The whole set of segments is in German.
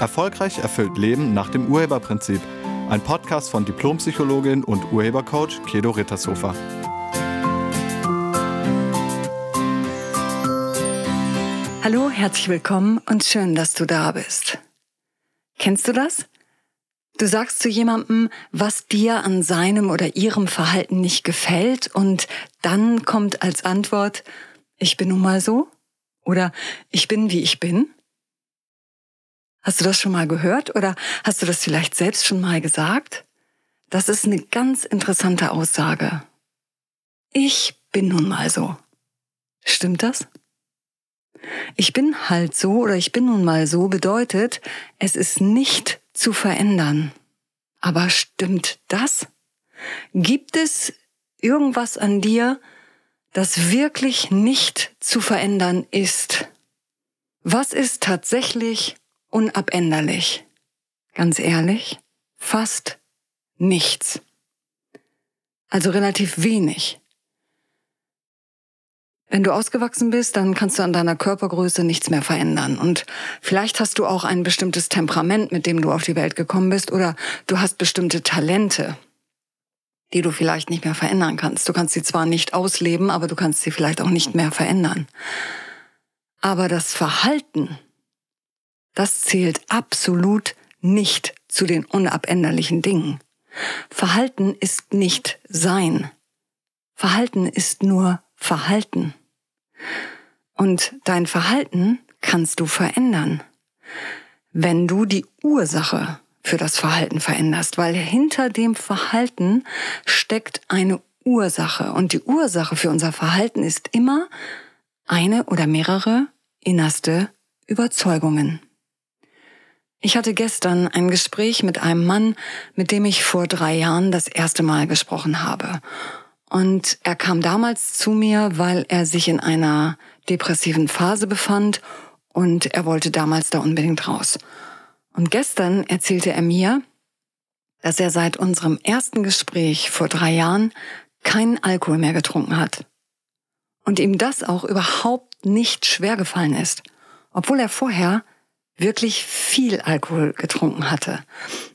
Erfolgreich erfüllt Leben nach dem Urheberprinzip. Ein Podcast von Diplompsychologin und Urhebercoach Kedo Rittershofer. Hallo, herzlich willkommen und schön, dass du da bist. Kennst du das? Du sagst zu jemandem, was dir an seinem oder ihrem Verhalten nicht gefällt und dann kommt als Antwort, ich bin nun mal so oder ich bin wie ich bin. Hast du das schon mal gehört oder hast du das vielleicht selbst schon mal gesagt? Das ist eine ganz interessante Aussage. Ich bin nun mal so. Stimmt das? Ich bin halt so oder ich bin nun mal so bedeutet, es ist nicht zu verändern. Aber stimmt das? Gibt es irgendwas an dir, das wirklich nicht zu verändern ist? Was ist tatsächlich unabänderlich. Ganz ehrlich, fast nichts. Also relativ wenig. Wenn du ausgewachsen bist, dann kannst du an deiner Körpergröße nichts mehr verändern. Und vielleicht hast du auch ein bestimmtes Temperament, mit dem du auf die Welt gekommen bist, oder du hast bestimmte Talente, die du vielleicht nicht mehr verändern kannst. Du kannst sie zwar nicht ausleben, aber du kannst sie vielleicht auch nicht mehr verändern. Aber das Verhalten, das zählt absolut nicht zu den unabänderlichen Dingen. Verhalten ist nicht Sein. Verhalten ist nur Verhalten. Und dein Verhalten kannst du verändern, wenn du die Ursache für das Verhalten veränderst, weil hinter dem Verhalten steckt eine Ursache. Und die Ursache für unser Verhalten ist immer eine oder mehrere innerste Überzeugungen. Ich hatte gestern ein Gespräch mit einem Mann, mit dem ich vor drei Jahren das erste Mal gesprochen habe. Und er kam damals zu mir, weil er sich in einer depressiven Phase befand und er wollte damals da unbedingt raus. Und gestern erzählte er mir, dass er seit unserem ersten Gespräch vor drei Jahren keinen Alkohol mehr getrunken hat. Und ihm das auch überhaupt nicht schwer gefallen ist, obwohl er vorher wirklich viel Alkohol getrunken hatte.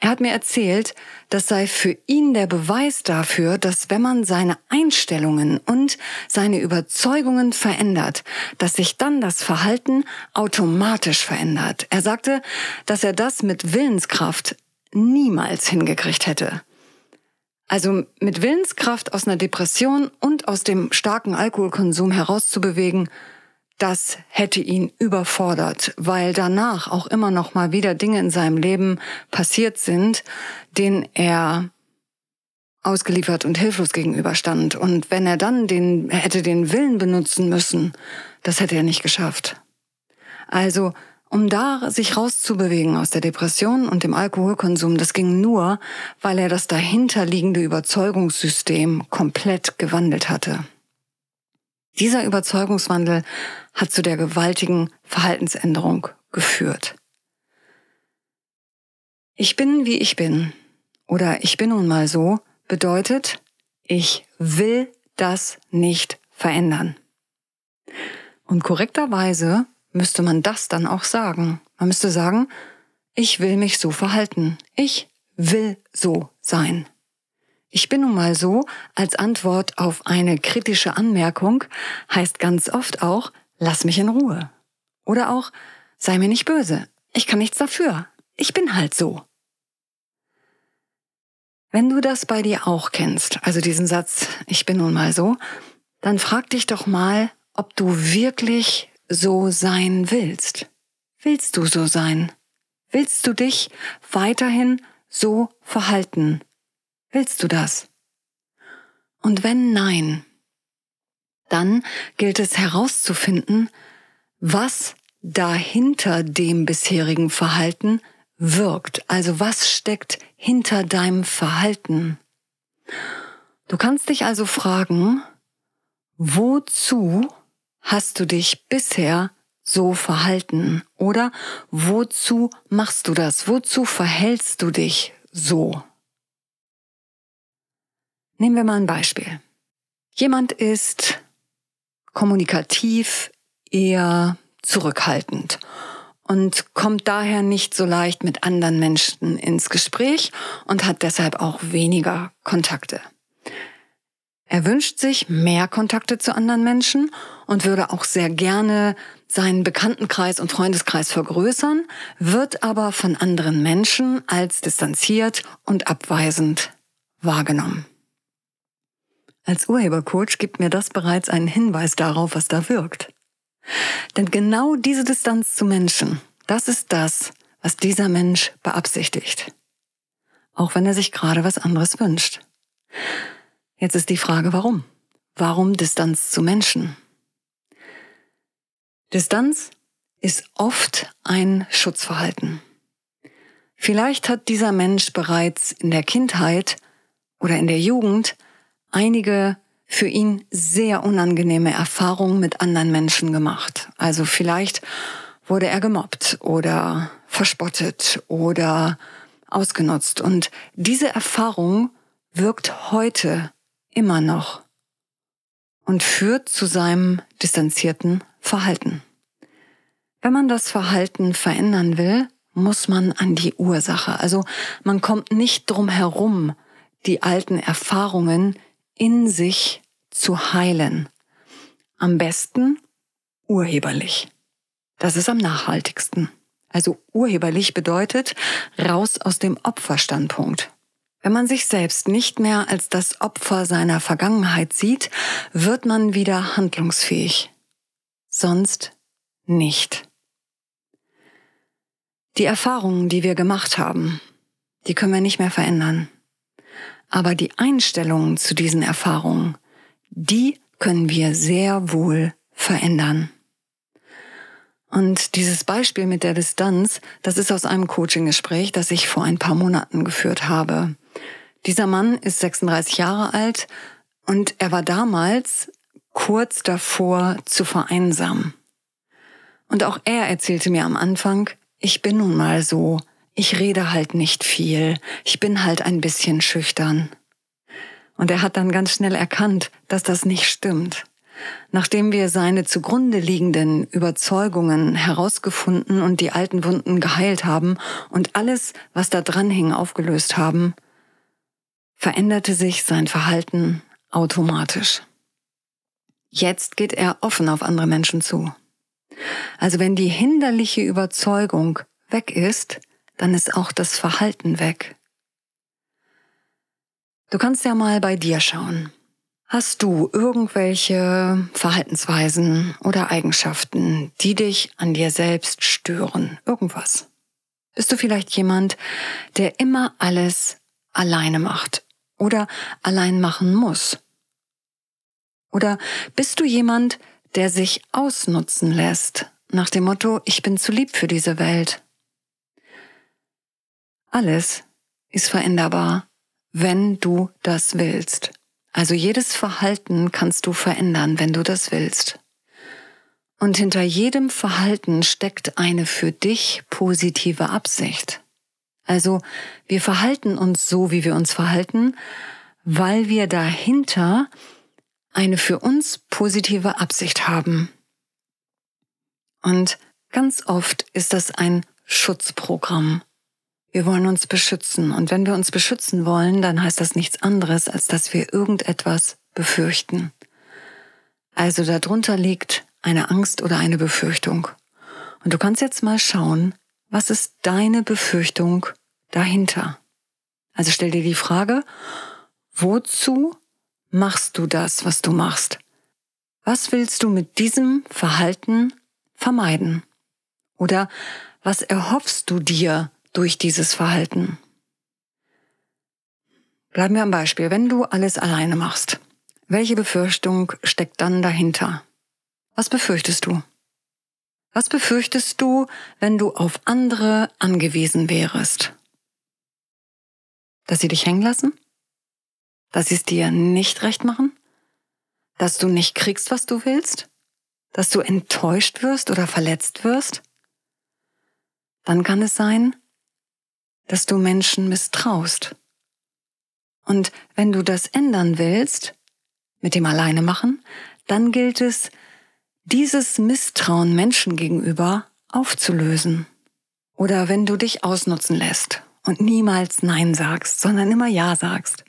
Er hat mir erzählt, das sei für ihn der Beweis dafür, dass wenn man seine Einstellungen und seine Überzeugungen verändert, dass sich dann das Verhalten automatisch verändert. Er sagte, dass er das mit Willenskraft niemals hingekriegt hätte. Also mit Willenskraft aus einer Depression und aus dem starken Alkoholkonsum herauszubewegen, das hätte ihn überfordert, weil danach auch immer noch mal wieder Dinge in seinem Leben passiert sind, denen er ausgeliefert und hilflos gegenüberstand. Und wenn er dann den, hätte den Willen benutzen müssen, das hätte er nicht geschafft. Also, um da sich rauszubewegen aus der Depression und dem Alkoholkonsum, das ging nur, weil er das dahinterliegende Überzeugungssystem komplett gewandelt hatte. Dieser Überzeugungswandel hat zu der gewaltigen Verhaltensänderung geführt. Ich bin, wie ich bin oder ich bin nun mal so bedeutet, ich will das nicht verändern. Und korrekterweise müsste man das dann auch sagen. Man müsste sagen, ich will mich so verhalten. Ich will so sein. Ich bin nun mal so als Antwort auf eine kritische Anmerkung heißt ganz oft auch, lass mich in Ruhe. Oder auch, sei mir nicht böse. Ich kann nichts dafür. Ich bin halt so. Wenn du das bei dir auch kennst, also diesen Satz, ich bin nun mal so, dann frag dich doch mal, ob du wirklich so sein willst. Willst du so sein? Willst du dich weiterhin so verhalten? Willst du das? Und wenn nein, dann gilt es herauszufinden, was dahinter dem bisherigen Verhalten wirkt. Also was steckt hinter deinem Verhalten? Du kannst dich also fragen, wozu hast du dich bisher so verhalten? Oder wozu machst du das? Wozu verhältst du dich so? Nehmen wir mal ein Beispiel. Jemand ist kommunikativ eher zurückhaltend und kommt daher nicht so leicht mit anderen Menschen ins Gespräch und hat deshalb auch weniger Kontakte. Er wünscht sich mehr Kontakte zu anderen Menschen und würde auch sehr gerne seinen Bekanntenkreis und Freundeskreis vergrößern, wird aber von anderen Menschen als distanziert und abweisend wahrgenommen. Als Urhebercoach gibt mir das bereits einen Hinweis darauf, was da wirkt. Denn genau diese Distanz zu Menschen, das ist das, was dieser Mensch beabsichtigt. Auch wenn er sich gerade was anderes wünscht. Jetzt ist die Frage, warum? Warum Distanz zu Menschen? Distanz ist oft ein Schutzverhalten. Vielleicht hat dieser Mensch bereits in der Kindheit oder in der Jugend einige für ihn sehr unangenehme Erfahrungen mit anderen Menschen gemacht. Also vielleicht wurde er gemobbt oder verspottet oder ausgenutzt. Und diese Erfahrung wirkt heute immer noch und führt zu seinem distanzierten Verhalten. Wenn man das Verhalten verändern will, muss man an die Ursache. Also man kommt nicht drum herum, die alten Erfahrungen in sich zu heilen. Am besten urheberlich. Das ist am nachhaltigsten. Also urheberlich bedeutet raus aus dem Opferstandpunkt. Wenn man sich selbst nicht mehr als das Opfer seiner Vergangenheit sieht, wird man wieder handlungsfähig. Sonst nicht. Die Erfahrungen, die wir gemacht haben, die können wir nicht mehr verändern. Aber die Einstellungen zu diesen Erfahrungen, die können wir sehr wohl verändern. Und dieses Beispiel mit der Distanz, das ist aus einem Coaching-Gespräch, das ich vor ein paar Monaten geführt habe. Dieser Mann ist 36 Jahre alt und er war damals kurz davor zu vereinsamen. Und auch er erzählte mir am Anfang, ich bin nun mal so, ich rede halt nicht viel, ich bin halt ein bisschen schüchtern. Und er hat dann ganz schnell erkannt, dass das nicht stimmt. Nachdem wir seine zugrunde liegenden Überzeugungen herausgefunden und die alten Wunden geheilt haben und alles, was da dran hing, aufgelöst haben, veränderte sich sein Verhalten automatisch. Jetzt geht er offen auf andere Menschen zu. Also wenn die hinderliche Überzeugung weg ist, dann ist auch das Verhalten weg. Du kannst ja mal bei dir schauen. Hast du irgendwelche Verhaltensweisen oder Eigenschaften, die dich an dir selbst stören? Irgendwas? Bist du vielleicht jemand, der immer alles alleine macht oder allein machen muss? Oder bist du jemand, der sich ausnutzen lässt, nach dem Motto, ich bin zu lieb für diese Welt? Alles ist veränderbar, wenn du das willst. Also jedes Verhalten kannst du verändern, wenn du das willst. Und hinter jedem Verhalten steckt eine für dich positive Absicht. Also wir verhalten uns so, wie wir uns verhalten, weil wir dahinter eine für uns positive Absicht haben. Und ganz oft ist das ein Schutzprogramm. Wir wollen uns beschützen. Und wenn wir uns beschützen wollen, dann heißt das nichts anderes, als dass wir irgendetwas befürchten. Also darunter liegt eine Angst oder eine Befürchtung. Und du kannst jetzt mal schauen, was ist deine Befürchtung dahinter? Also stell dir die Frage, wozu machst du das, was du machst? Was willst du mit diesem Verhalten vermeiden? Oder was erhoffst du dir durch dieses Verhalten. Bleiben wir am Beispiel. Wenn du alles alleine machst, welche Befürchtung steckt dann dahinter? Was befürchtest du? Was befürchtest du, wenn du auf andere angewiesen wärst? Dass sie dich hängen lassen? Dass sie es dir nicht recht machen? Dass du nicht kriegst, was du willst? Dass du enttäuscht wirst oder verletzt wirst? Dann kann es sein, dass du Menschen misstraust. Und wenn du das ändern willst, mit dem Alleine machen, dann gilt es, dieses Misstrauen Menschen gegenüber aufzulösen. Oder wenn du dich ausnutzen lässt und niemals Nein sagst, sondern immer Ja sagst.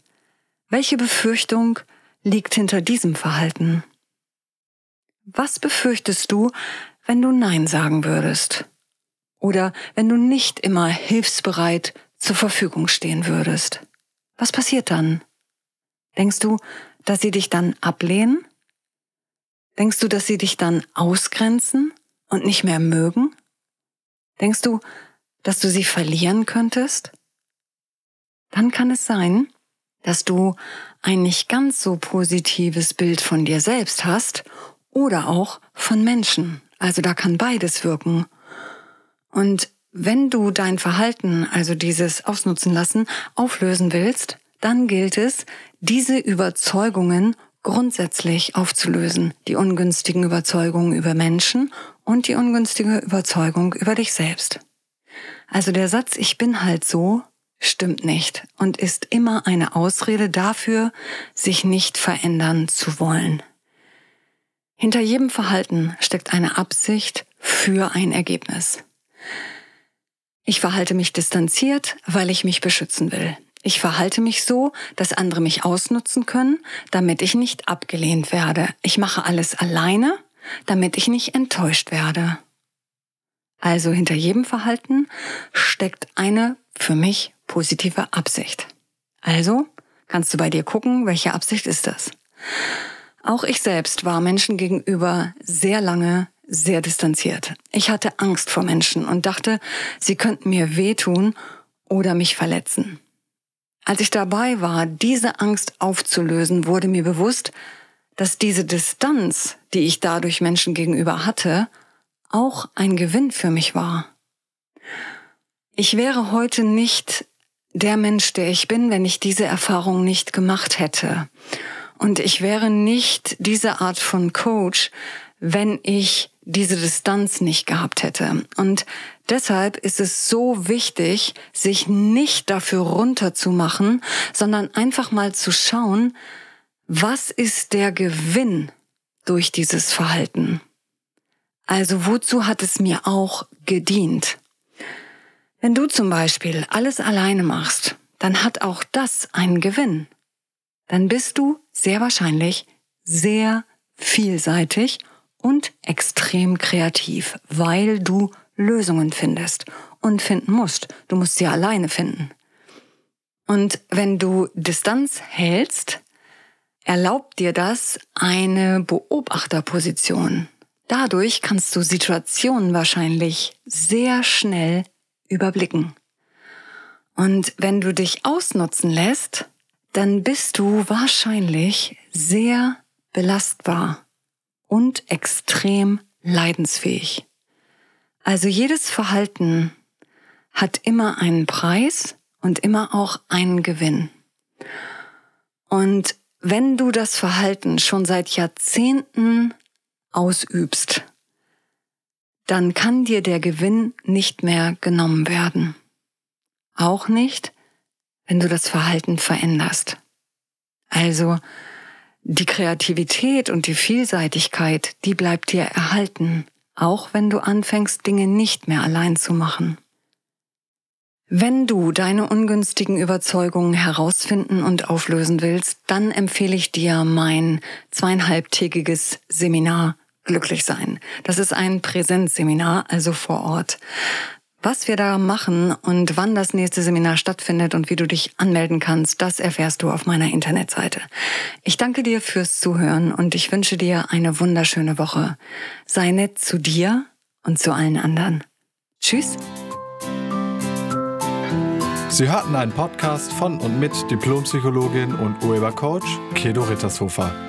Welche Befürchtung liegt hinter diesem Verhalten? Was befürchtest du, wenn du Nein sagen würdest? Oder wenn du nicht immer hilfsbereit zur Verfügung stehen würdest? Was passiert dann? Denkst du, dass sie dich dann ablehnen? Denkst du, dass sie dich dann ausgrenzen und nicht mehr mögen? Denkst du, dass du sie verlieren könntest? Dann kann es sein, dass du ein nicht ganz so positives Bild von dir selbst hast oder auch von Menschen. Also da kann beides wirken. Und wenn du dein Verhalten, also dieses Ausnutzen lassen, auflösen willst, dann gilt es, diese Überzeugungen grundsätzlich aufzulösen. Die ungünstigen Überzeugungen über Menschen und die ungünstige Überzeugung über dich selbst. Also der Satz, ich bin halt so, stimmt nicht und ist immer eine Ausrede dafür, sich nicht verändern zu wollen. Hinter jedem Verhalten steckt eine Absicht für ein Ergebnis. Ich verhalte mich distanziert, weil ich mich beschützen will. Ich verhalte mich so, dass andere mich ausnutzen können, damit ich nicht abgelehnt werde. Ich mache alles alleine, damit ich nicht enttäuscht werde. Also hinter jedem Verhalten steckt eine für mich positive Absicht. Also kannst du bei dir gucken, welche Absicht ist das. Auch ich selbst war Menschen gegenüber sehr lange sehr distanziert. Ich hatte Angst vor Menschen und dachte, sie könnten mir wehtun oder mich verletzen. Als ich dabei war, diese Angst aufzulösen, wurde mir bewusst, dass diese Distanz, die ich dadurch Menschen gegenüber hatte, auch ein Gewinn für mich war. Ich wäre heute nicht der Mensch, der ich bin, wenn ich diese Erfahrung nicht gemacht hätte. Und ich wäre nicht diese Art von Coach, wenn ich diese Distanz nicht gehabt hätte. Und deshalb ist es so wichtig, sich nicht dafür runterzumachen, sondern einfach mal zu schauen, was ist der Gewinn durch dieses Verhalten? Also wozu hat es mir auch gedient? Wenn du zum Beispiel alles alleine machst, dann hat auch das einen Gewinn. Dann bist du sehr wahrscheinlich sehr vielseitig und extrem kreativ, weil du Lösungen findest und finden musst. Du musst sie alleine finden. Und wenn du Distanz hältst, erlaubt dir das eine Beobachterposition. Dadurch kannst du Situationen wahrscheinlich sehr schnell überblicken. Und wenn du dich ausnutzen lässt, dann bist du wahrscheinlich sehr belastbar und extrem leidensfähig. Also jedes Verhalten hat immer einen Preis und immer auch einen Gewinn. Und wenn du das Verhalten schon seit Jahrzehnten ausübst, dann kann dir der Gewinn nicht mehr genommen werden. Auch nicht, wenn du das Verhalten veränderst. Also die Kreativität und die Vielseitigkeit, die bleibt dir erhalten, auch wenn du anfängst, Dinge nicht mehr allein zu machen. Wenn du deine ungünstigen Überzeugungen herausfinden und auflösen willst, dann empfehle ich dir mein zweieinhalbtägiges Seminar Glücklich sein. Das ist ein Präsenzseminar, also vor Ort. Was wir da machen und wann das nächste Seminar stattfindet und wie du dich anmelden kannst, das erfährst du auf meiner Internetseite. Ich danke dir fürs Zuhören und ich wünsche dir eine wunderschöne Woche. Sei nett zu dir und zu allen anderen. Tschüss. Sie hörten einen Podcast von und mit Diplompsychologin und Urhebercoach Kedo Rittershofer.